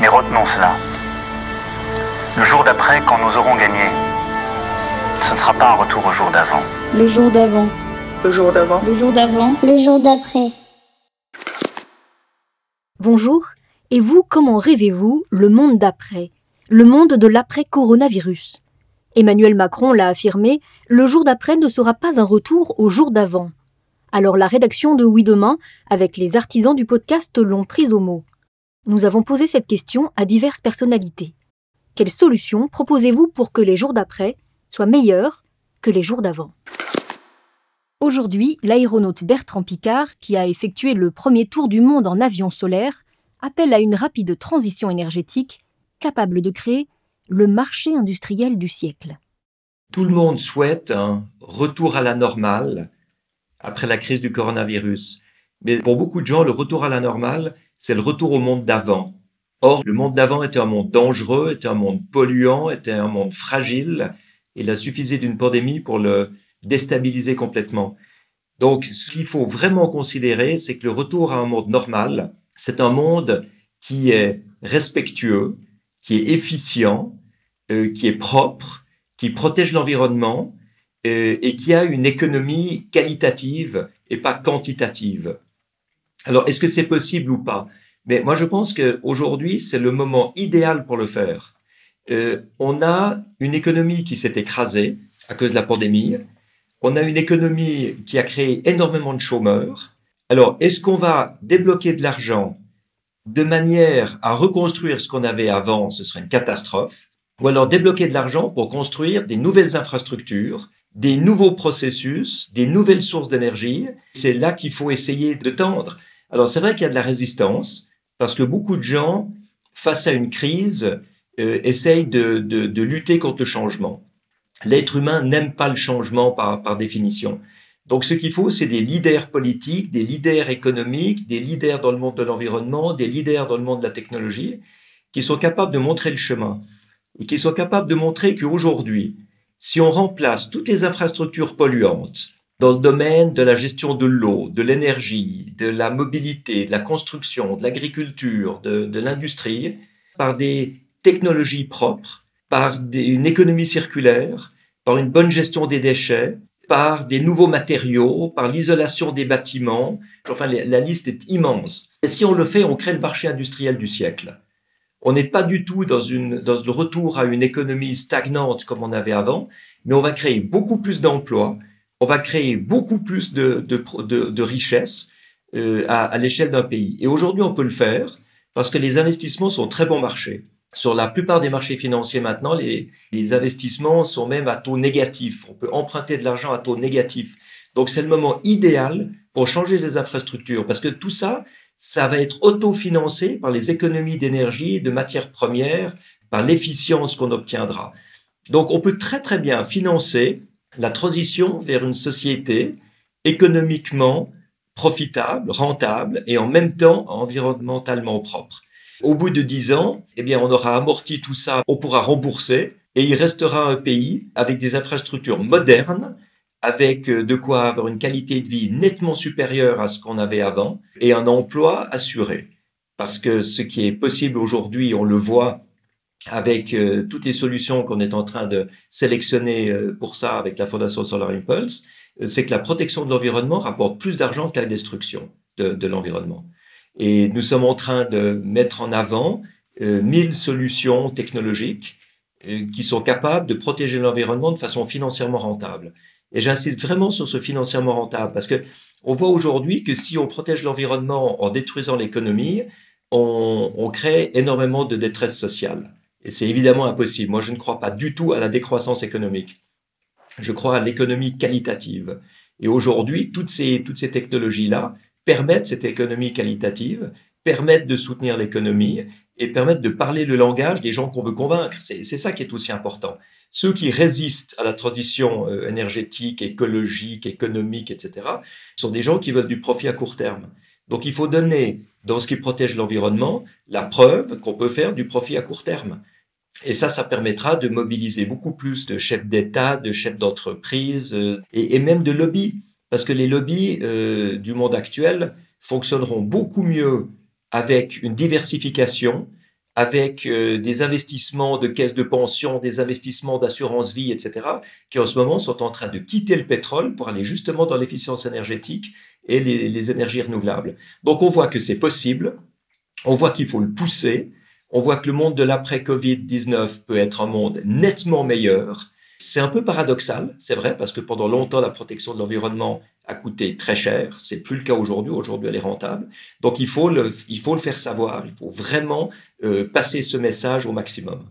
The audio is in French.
Mais retenons cela. Le jour d'après, quand nous aurons gagné, ce ne sera pas un retour au jour d'avant. Le jour d'avant. Le jour d'avant. Le jour d'avant. Le jour d'après. Bonjour. Et vous, comment rêvez-vous le monde d'après? Le monde de l'après-coronavirus Emmanuel Macron l'a affirmé, le jour d'après ne sera pas un retour au jour d'avant. Alors la rédaction de Oui Demain, avec les artisans du podcast, l'ont prise au mot. Nous avons posé cette question à diverses personnalités. Quelles solutions proposez-vous pour que les jours d'après soient meilleurs que les jours d'avant? Aujourd'hui, l'aéronaute Bertrand Picard, qui a effectué le premier tour du monde en avion solaire, appelle à une rapide transition énergétique capable de créer le marché industriel du siècle. Tout le monde souhaite un retour à la normale après la crise du coronavirus. Mais pour beaucoup de gens, le retour à la normale, c'est le retour au monde d'avant. Or, le monde d'avant était un monde dangereux, était un monde polluant, était un monde fragile. Il a suffi d'une pandémie pour le déstabiliser complètement. Donc, ce qu'il faut vraiment considérer, c'est que le retour à un monde normal, c'est un monde qui est respectueux, qui est efficient, euh, qui est propre, qui protège l'environnement euh, et qui a une économie qualitative et pas quantitative. Alors, est-ce que c'est possible ou pas? Mais moi, je pense qu'aujourd'hui, c'est le moment idéal pour le faire. Euh, on a une économie qui s'est écrasée à cause de la pandémie. On a une économie qui a créé énormément de chômeurs. Alors, est-ce qu'on va débloquer de l'argent de manière à reconstruire ce qu'on avait avant Ce serait une catastrophe? Ou alors débloquer de l'argent pour construire des nouvelles infrastructures, des nouveaux processus, des nouvelles sources d'énergie? C'est là qu'il faut essayer de tendre. Alors c'est vrai qu'il y a de la résistance, parce que beaucoup de gens, face à une crise, euh, essayent de, de, lutter contre le changement. L'être humain n'aime pas le changement par, par définition. Donc ce qu'il faut, c'est des leaders politiques, des leaders économiques, des leaders dans le monde de l'environnement, des leaders dans le monde de la technologie, qui sont capables de montrer le chemin qui soit capable de montrer qu'aujourd'hui, si on remplace toutes les infrastructures polluantes dans le domaine de la gestion de l'eau, de l'énergie, de la mobilité, de la construction, de l'agriculture, de, l'industrie, par des technologies propres, par une économie circulaire, par une bonne gestion des déchets, par des nouveaux matériaux, par l'isolation des bâtiments. Enfin, la liste est immense. Et si on le fait, on crée le marché industriel du siècle. On n'est pas du tout dans, une, dans le retour à une économie stagnante comme on avait avant, mais on va créer beaucoup plus d'emplois, on va créer beaucoup plus de, de, de, richesses euh, à, à l'échelle d'un pays. Et aujourd'hui, on peut le faire parce que les investissements sont très bon marché. Sur la plupart des marchés financiers maintenant, les, les investissements sont même à taux négatif. On peut emprunter de l'argent à taux négatif. Donc c'est le moment idéal pour changer les infrastructures parce que tout ça, ça va être autofinancé par les économies d'énergie, de matières premières, par l'efficience qu'on obtiendra. Donc on peut très très bien financer la transition vers une société économiquement profitable, rentable et en même temps environnementalement propre. Au bout de dix ans, eh bien, on aura amorti tout ça, on pourra rembourser et il restera un pays avec des infrastructures modernes avec euh, de quoi avoir une qualité de vie nettement supérieure à ce qu'on avait avant et un emploi assuré. Parce que ce qui est possible aujourd'hui, on le voit avec euh, toutes les solutions qu'on est en train de sélectionner euh, pour ça avec la Fondation Solar Impulse, c'est que la protection de l'environnement rapporte plus d'argent que la destruction de, l'environnement. Et nous sommes en train de mettre en avant mille solutions technologiques qui sont capables de protéger l'environnement de façon financièrement rentable. Et j'insiste vraiment sur ce financièrement rentable parce que on voit aujourd'hui que si on protège l'environnement en détruisant l'économie, on, on, crée énormément de détresse sociale. Et c'est évidemment impossible. Moi, je ne crois pas du tout à la décroissance économique. Je crois à l'économie qualitative. Et aujourd'hui, toutes ces, toutes ces technologies-là permettent cette économie qualitative, permettent de soutenir l'économie et permettent de parler le langage des gens qu'on veut convaincre. C'est ça qui est aussi important. Ceux qui résistent à la transition euh, énergétique, écologique, économique, etc., sont des gens qui veulent du profit à court terme. Donc il faut donner, dans ce qui protège l'environnement, la preuve qu'on peut faire du profit à court terme. Et ça, ça permettra de mobiliser beaucoup plus de chefs d'État, de chefs d'entreprise euh, et, même de lobbies. Parce que les lobbies euh, du monde actuel fonctionneront beaucoup mieux avec une diversification, avec euh, des investissements de caisses de pension, des investissements d'assurance vie, etc., qui en ce moment sont en train de quitter le pétrole pour aller justement dans l'efficience énergétique et les, énergies renouvelables. Donc on voit que c'est possible, on voit qu'il faut le pousser, on voit que le monde de l'après-Covid-19 peut être un monde nettement meilleur. C'est un peu paradoxal, c'est vrai, parce que pendant longtemps, la protection de l'environnement a coûté très cher. C'est plus le cas aujourd'hui. Aujourd'hui, elle est rentable. Donc, il faut le, il faut le faire savoir. Il faut vraiment euh, passer ce message au maximum.